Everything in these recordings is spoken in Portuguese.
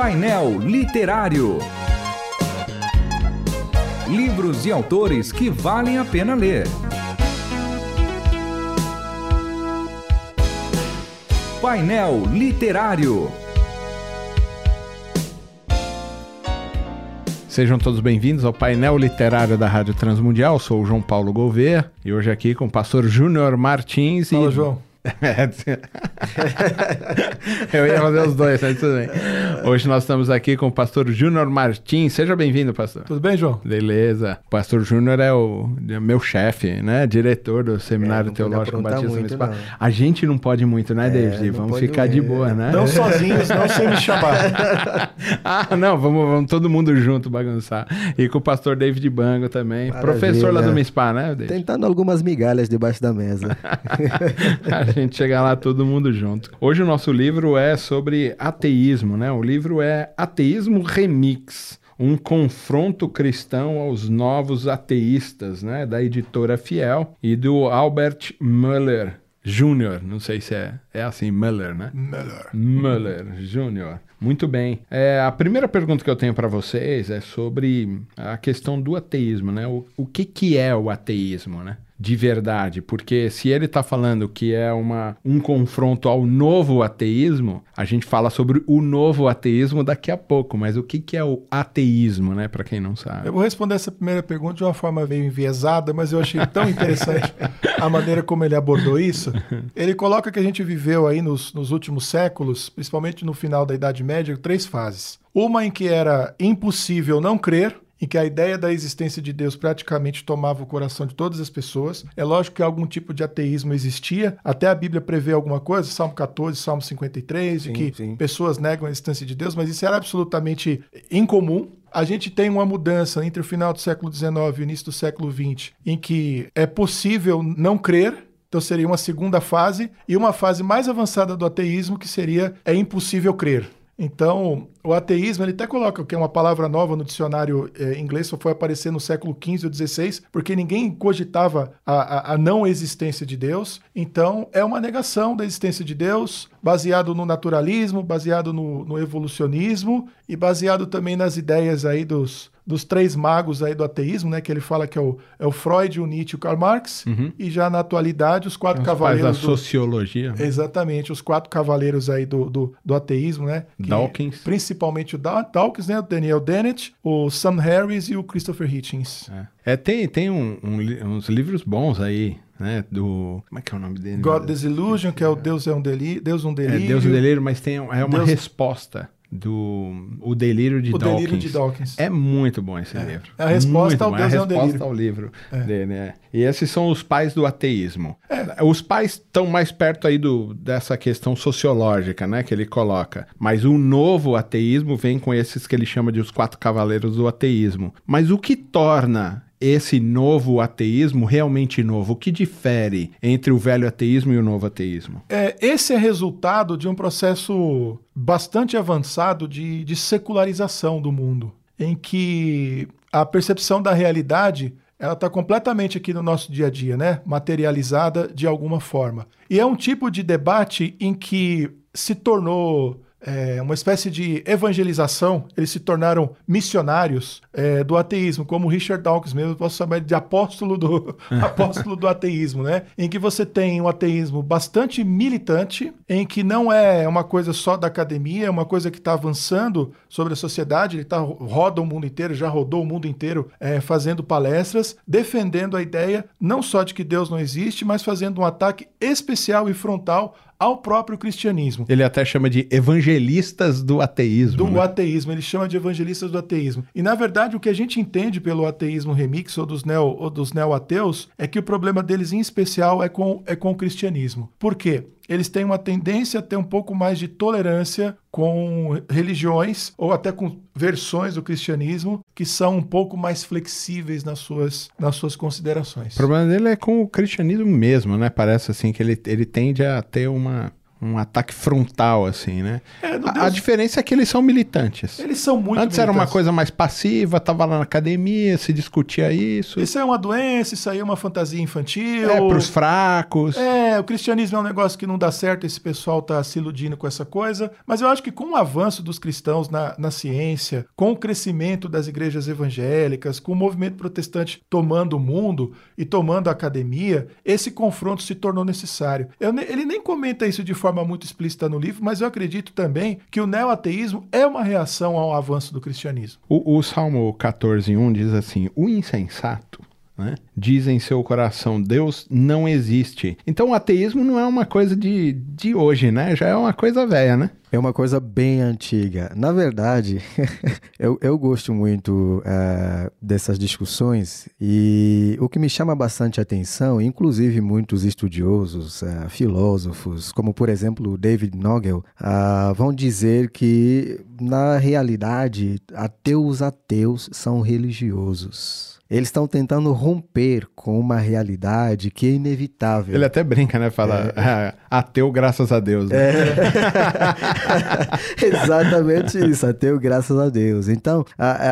Painel Literário. Livros e autores que valem a pena ler. Painel Literário. Sejam todos bem-vindos ao painel literário da Rádio Transmundial. Sou o João Paulo Gouveia e hoje aqui com o pastor Júnior Martins. Fala, e... João. Eu ia fazer os dois, mas tudo bem. Hoje nós estamos aqui com o pastor Júnior Martins. Seja bem-vindo, pastor. Tudo bem, João? Beleza. O pastor Júnior é o é meu chefe, né? Diretor do Seminário É, Teológico Batista muito, Municipal. não. A gente não pode muito, né, David? não Vamos ficar de boa, né? Não sozinhos, não sem me chamar. Ah, não, vamos, vamos todo mundo junto bagunçar. E com o pastor David Bango também. Maravilha. Professor lá do MISPA, né, David? Tentando algumas migalhas debaixo da mesa. a gente chega lá todo mundo junto. Hoje o nosso livro é sobre ateísmo, né? O livro é Ateísmo Remix. Um confronto cristão aos novos ateístas, né? Da editora Fiel e do Albert Muller Jr. Não sei se é, é assim, Muller, né? Melhor. Muller Jr. Muito bem. É, a primeira pergunta que eu tenho para vocês é sobre a questão do ateísmo, né? O, o que, que é o ateísmo, né? De verdade, porque se ele está falando que é uma, um confronto ao novo ateísmo, a gente fala sobre o novo ateísmo daqui a pouco, mas o que, que é o ateísmo, né? Para quem não sabe. Eu vou responder essa primeira pergunta de uma forma meio enviesada, mas eu achei tão interessante a maneira como ele abordou isso. Ele coloca que a gente viveu aí nos, nos últimos séculos, principalmente no final da Idade Média, três fases. Uma em que era impossível não crer, em que a ideia da existência de Deus praticamente tomava o coração de todas as pessoas. É lógico que algum tipo de ateísmo existia, até a Bíblia prevê alguma coisa, Salmo 14, Salmo 53, de Sim, que sim. pessoas negam a existência de Deus, mas isso era absolutamente incomum. A gente tem uma mudança entre o final do século XIX e o início do século XX, em que é possível não crer, então seria uma segunda fase, e uma fase mais avançada do ateísmo, que seria é impossível crer. Então, o ateísmo, ele até coloca que é uma palavra nova no dicionário eh, inglês, só foi aparecer no século XV ou XVI, porque ninguém cogitava a, a- a não existência de Deus. Então, é uma negação da existência de Deus, baseado no naturalismo, baseado no, no evolucionismo e baseado também nas ideias aí dos, dos três magos aí do ateísmo, né? Que ele fala que é o, é o Freud, o Nietzsche e o Karl Marx. E já na atualidade, os quatro Os pais da cavaleiros do, sociologia. né? Exatamente, os quatro cavaleiros aí do, do, do ateísmo, né? Que- Dawkins. Principalmente o Da- Dawkins, né? O Daniel Dennett, o Sam Harris e o Christopher Hitchens. É, tem, tem um- um uns livros bons aí, né? Do. Como é que é o nome dele? God Disillusion, que é o Deus é um delírio. Deus um É delírio. Deus do Delírio, mas tem, é uma Deus- resposta do O Delírio de O Dawkins. Delírio de Dawkins. É muito bom esse livro. É a resposta Muito ao bom, Deus é é a resposta delírio. ao livro dele, é. E esses são os pais do ateísmo. Os pais estão mais perto aí do, dessa questão sociológica, né, que ele coloca. Mas o novo ateísmo vem com esses que ele chama de os quatro cavaleiros do ateísmo. Mas o que torna esse novo ateísmo realmente novo? O que difere entre o velho ateísmo e o novo ateísmo? É, esse é resultado de um processo bastante avançado de, de secularização do mundo, em que a percepção da realidade ela está completamente aqui no nosso dia a dia, né? Materializada de alguma forma. E é um tipo de debate em que se tornou é, uma espécie de evangelização, eles se tornaram missionários é, do ateísmo, como Richard Dawkins mesmo, posso chamar de apóstolo do, apóstolo do ateísmo, né? Em que você tem um ateísmo bastante militante, em que não é uma coisa só da academia, é uma coisa que está avançando sobre a sociedade, ele tá, roda o mundo inteiro, já rodou o mundo inteiro é, fazendo palestras, defendendo a ideia não só de que Deus não existe, mas fazendo um ataque especial e frontal ao próprio cristianismo Ele até chama de evangelistas do ateísmo. do né? ateísmo, ele chama de evangelistas do ateísmo. E na verdade, o que a gente entende pelo ateísmo remix ou dos neo ou dos neo-ateus é que o problema deles em especial é com é com o cristianismo. Por quê? Eles têm uma tendência a ter um pouco mais de tolerância com religiões ou até com versões do cristianismo que são um pouco mais flexíveis nas suas, nas suas considerações. O problema dele é com o cristianismo mesmo, né? Parece assim que ele, ele tende a ter uma, um ataque frontal, assim, né? É, a, Deus- a diferença é que eles são militantes. Eles são muito Antes era uma militantes. coisa mais passiva, tava lá na academia, se discutia isso. Isso é uma doença, isso aí é uma fantasia infantil. É pros fracos. É, o cristianismo é um negócio que não dá certo, esse pessoal tá se iludindo com essa coisa. Mas eu acho que com o avanço dos cristãos na, na ciência, com o crescimento das igrejas evangélicas, com o movimento protestante tomando o mundo e tomando a academia, esse confronto se tornou necessário. Eu ele nem comenta isso de forma muito explícita no livro, mas eu acredito também que o neoateísmo é uma reação ao avanço do cristianismo. O, o Salmo 14.1 diz assim, o insensato né, diz em seu coração, Deus não existe. Então o ateísmo não é uma coisa de, de hoje, né? Já é uma coisa velha, né? É uma coisa bem antiga. Na verdade, eu, eu gosto muito eh, dessas discussões e o que me chama bastante atenção, inclusive muitos estudiosos, eh, filósofos, como por exemplo David Nogel, ah, vão dizer que na realidade ateus ateus são religiosos. Eles estão tentando romper com uma realidade que é inevitável. Ele até brinca, né? Fala, "Ah, ateu graças a Deus. né?" Exatamente isso, ateu, graças a Deus. Então,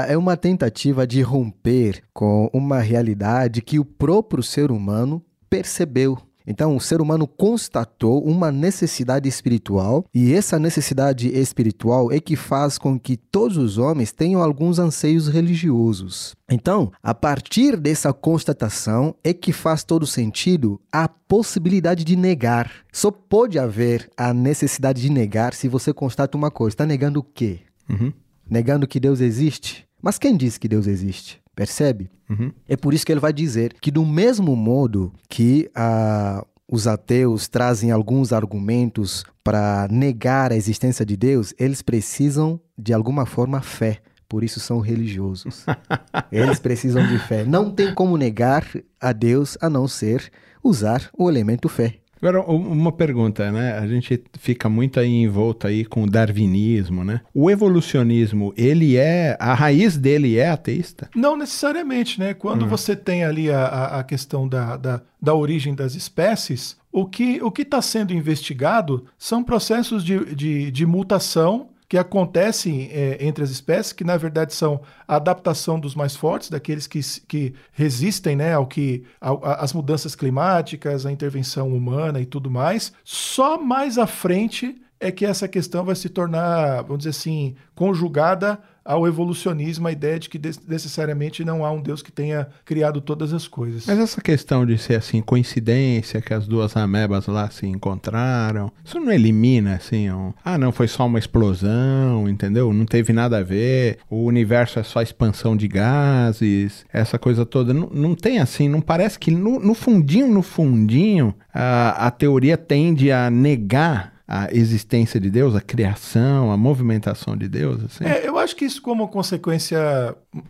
é uma tentativa de romper com uma realidade que o próprio ser humano percebeu. Então, o ser humano constatou uma necessidade espiritual, e essa necessidade espiritual é que faz com que todos os homens tenham alguns anseios religiosos. Então, a partir dessa constatação é que faz todo sentido a possibilidade de negar. Só pode haver a necessidade de negar se você constata uma coisa. Está negando o quê? Uhum. Negando que Deus existe? Mas quem disse que Deus existe? Percebe? Uhum. É por isso que ele vai dizer que, do mesmo modo que ah, os ateus trazem alguns argumentos para negar a existência de Deus, eles precisam, de alguma forma, fé. Por isso são religiosos. Eles precisam de fé. Não tem como negar a Deus a não ser usar o elemento fé. Agora, uma pergunta, né? A gente fica muito aí envolto aí com o darwinismo, né? O evolucionismo, ele é... A raiz dele é ateísta? Não necessariamente, né? Quando você tem ali a, a, a questão da, da, da origem das espécies, o que o está sendo investigado são processos de, de, de mutação que acontecem é, entre as espécies, que na verdade são a adaptação dos mais fortes, daqueles que, que resistem né, ao que às mudanças climáticas, à intervenção humana e tudo mais. Só mais à frente é que essa questão vai se tornar, vamos dizer assim, conjugada ao evolucionismo, a ideia de que necessariamente não há um Deus que tenha criado todas as coisas. Mas essa questão de ser assim, coincidência, que as duas amebas lá se encontraram, isso não elimina assim, um, ah, não, foi só uma explosão, entendeu? Não teve nada a ver, o universo é só expansão de gases, essa coisa toda. Não, não tem assim, não parece que no, no fundinho, no fundinho, a, a teoria tende a negar a existência de Deus, a criação, a movimentação de Deus, assim. É, eu acho que isso, como consequência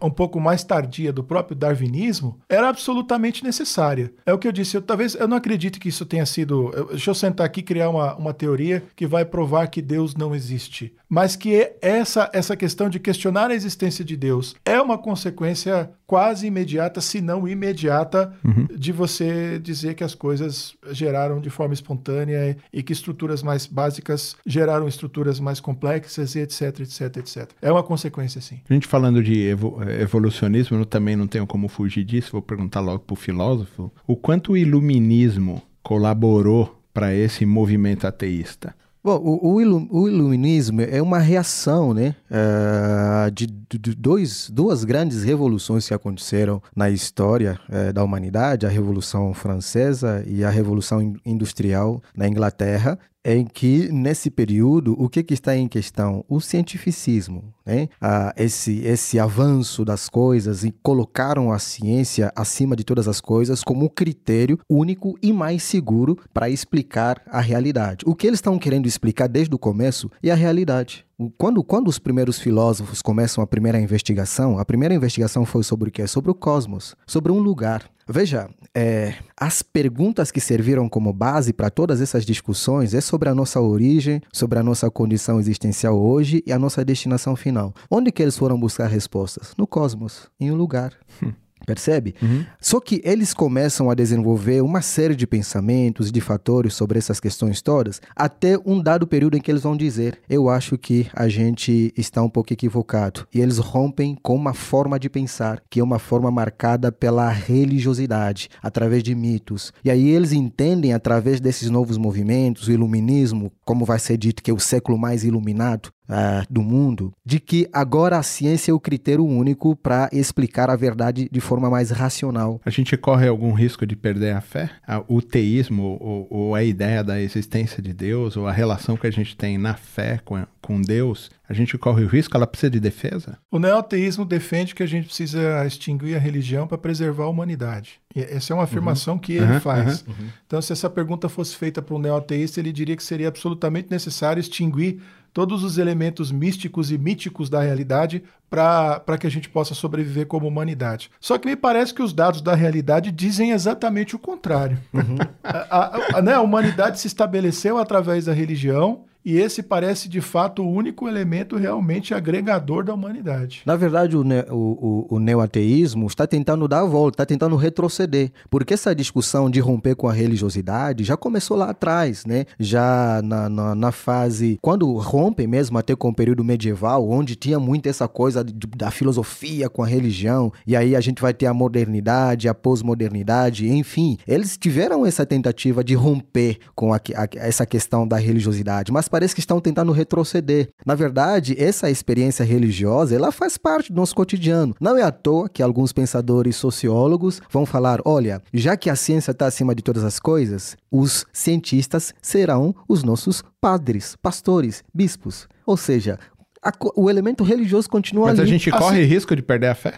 um pouco mais tardia do próprio darwinismo, era absolutamente necessária. É o que eu disse. Eu, talvez eu não acredite que isso tenha sido. eu- deixa eu sentar aqui e criar uma, uma teoria que vai provar que Deus não existe. Mas que é essa, essa questão de questionar a existência de Deus é uma consequência quase imediata, se não imediata, de você dizer que as coisas geraram de forma espontânea e que estruturas mais básicas geraram estruturas mais complexas e etc, etc, etc. É uma consequência, sim. A gente falando de evo- evolucionismo, eu também não tenho como fugir disso, vou perguntar logo pro filósofo, o quanto o iluminismo colaborou para esse movimento ateísta? Bom, o, o, ilu- o iluminismo é uma reação né, eh, de, de- dois, duas grandes revoluções que aconteceram na história eh, da humanidade, a Revolução Francesa e a Revolução In- Industrial na Inglaterra, em que, nesse período, o que, que está em questão? O cientificismo, né? Ah, esse, esse avanço das coisas e colocaram a ciência acima de todas as coisas como um critério único e mais seguro para explicar a realidade. O que eles estão querendo explicar desde o começo é a realidade. Quando, quando os primeiros filósofos começam a primeira investigação, a primeira investigação foi sobre o quê? Sobre o cosmos, sobre um lugar. Veja, é, as perguntas que serviram como base para todas essas discussões é sobre a nossa origem, sobre a nossa condição existencial hoje e a nossa destinação final. Onde que eles foram buscar respostas? No cosmos, em um lugar. Percebe? Só que eles começam a desenvolver uma série de pensamentos, de fatores sobre essas questões todas, até um dado período em que eles vão dizer: Eu acho que a gente está um pouco equivocado. E eles rompem com uma forma de pensar, que é uma forma marcada pela religiosidade, através de mitos. E aí eles entendem, através desses novos movimentos, o iluminismo, como vai ser dito que é o século mais iluminado, Uh, do mundo, de que agora a ciência é o critério único para explicar a verdade de forma mais racional. A gente corre algum risco de perder a fé? O teísmo, ou, ou, a ideia da existência de Deus, ou a relação que a gente tem na fé com, com Deus, a gente corre o risco? Ela precisa de defesa? O neoteísmo defende que a gente precisa extinguir a religião para preservar a humanidade. E essa é uma afirmação uhum. que ele uhum, faz. Uhum. Então, se essa pergunta fosse feita para um neoteísta, ele diria que seria absolutamente necessário extinguir todos os elementos místicos e míticos da realidade para que a gente possa sobreviver como humanidade. Só que me parece que os dados da realidade dizem exatamente o contrário. Uhum. a, a, a, né, a humanidade se estabeleceu através da religião e esse parece de fato o único elemento realmente agregador da humanidade. Na verdade, o, ne o, o, o neoateísmo está tentando dar a volta, está tentando retroceder, porque essa discussão de romper com a religiosidade já começou lá atrás, né? Já na, na, na fase, quando rompem mesmo até com o período medieval, onde tinha muito essa coisa de, da filosofia com a religião, e aí a gente vai ter a modernidade, a pós-modernidade, enfim, eles tiveram essa tentativa de romper com a, a, essa questão da religiosidade, mas parece que estão tentando retroceder. Na verdade, essa experiência religiosa, ela faz parte do nosso cotidiano. Não é à toa que alguns pensadores sociólogos vão falar, olha, já que a ciência está acima de todas as coisas, os cientistas serão os nossos padres, pastores, bispos. Ou seja, a, o elemento religioso continua Mas ali. Mas a gente corre assim, risco de perder a fé?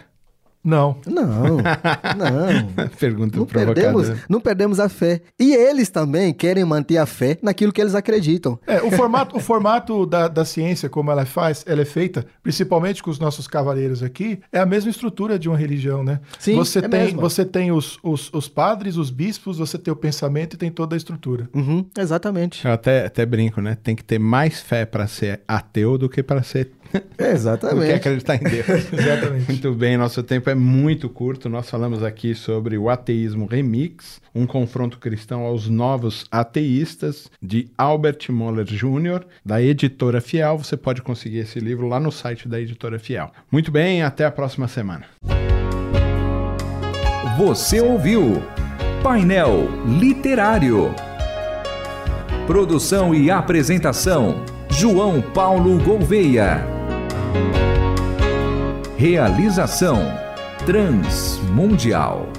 Não. Não, não. Pergunta não perdemos, não perdemos a fé. E eles também querem manter a fé naquilo que eles acreditam. É, o formato, o formato da, da ciência, como ela faz, ela é feita, principalmente com os nossos cavaleiros aqui, é a mesma estrutura de uma religião, né? Sim, você é tem, mesmo. Você tem os, os, os, padres, os bispos, você tem o pensamento e tem toda a estrutura. Uhum, exatamente. Eu até, até brinco, né? Tem que ter mais fé para ser ateu do que para ser Exatamente. Porque acreditar em Deus. Exatamente. Muito bem, nosso tempo é muito curto. Nós falamos aqui sobre o ateísmo remix, um confronto cristão aos novos ateístas, de Albert Moller Jr., da editora Fiel. Você pode conseguir esse livro lá no site da editora Fiel. Muito bem, até a próxima semana. Você ouviu Painel Literário. Produção e apresentação: João Paulo Gouveia. Realização Transmundial.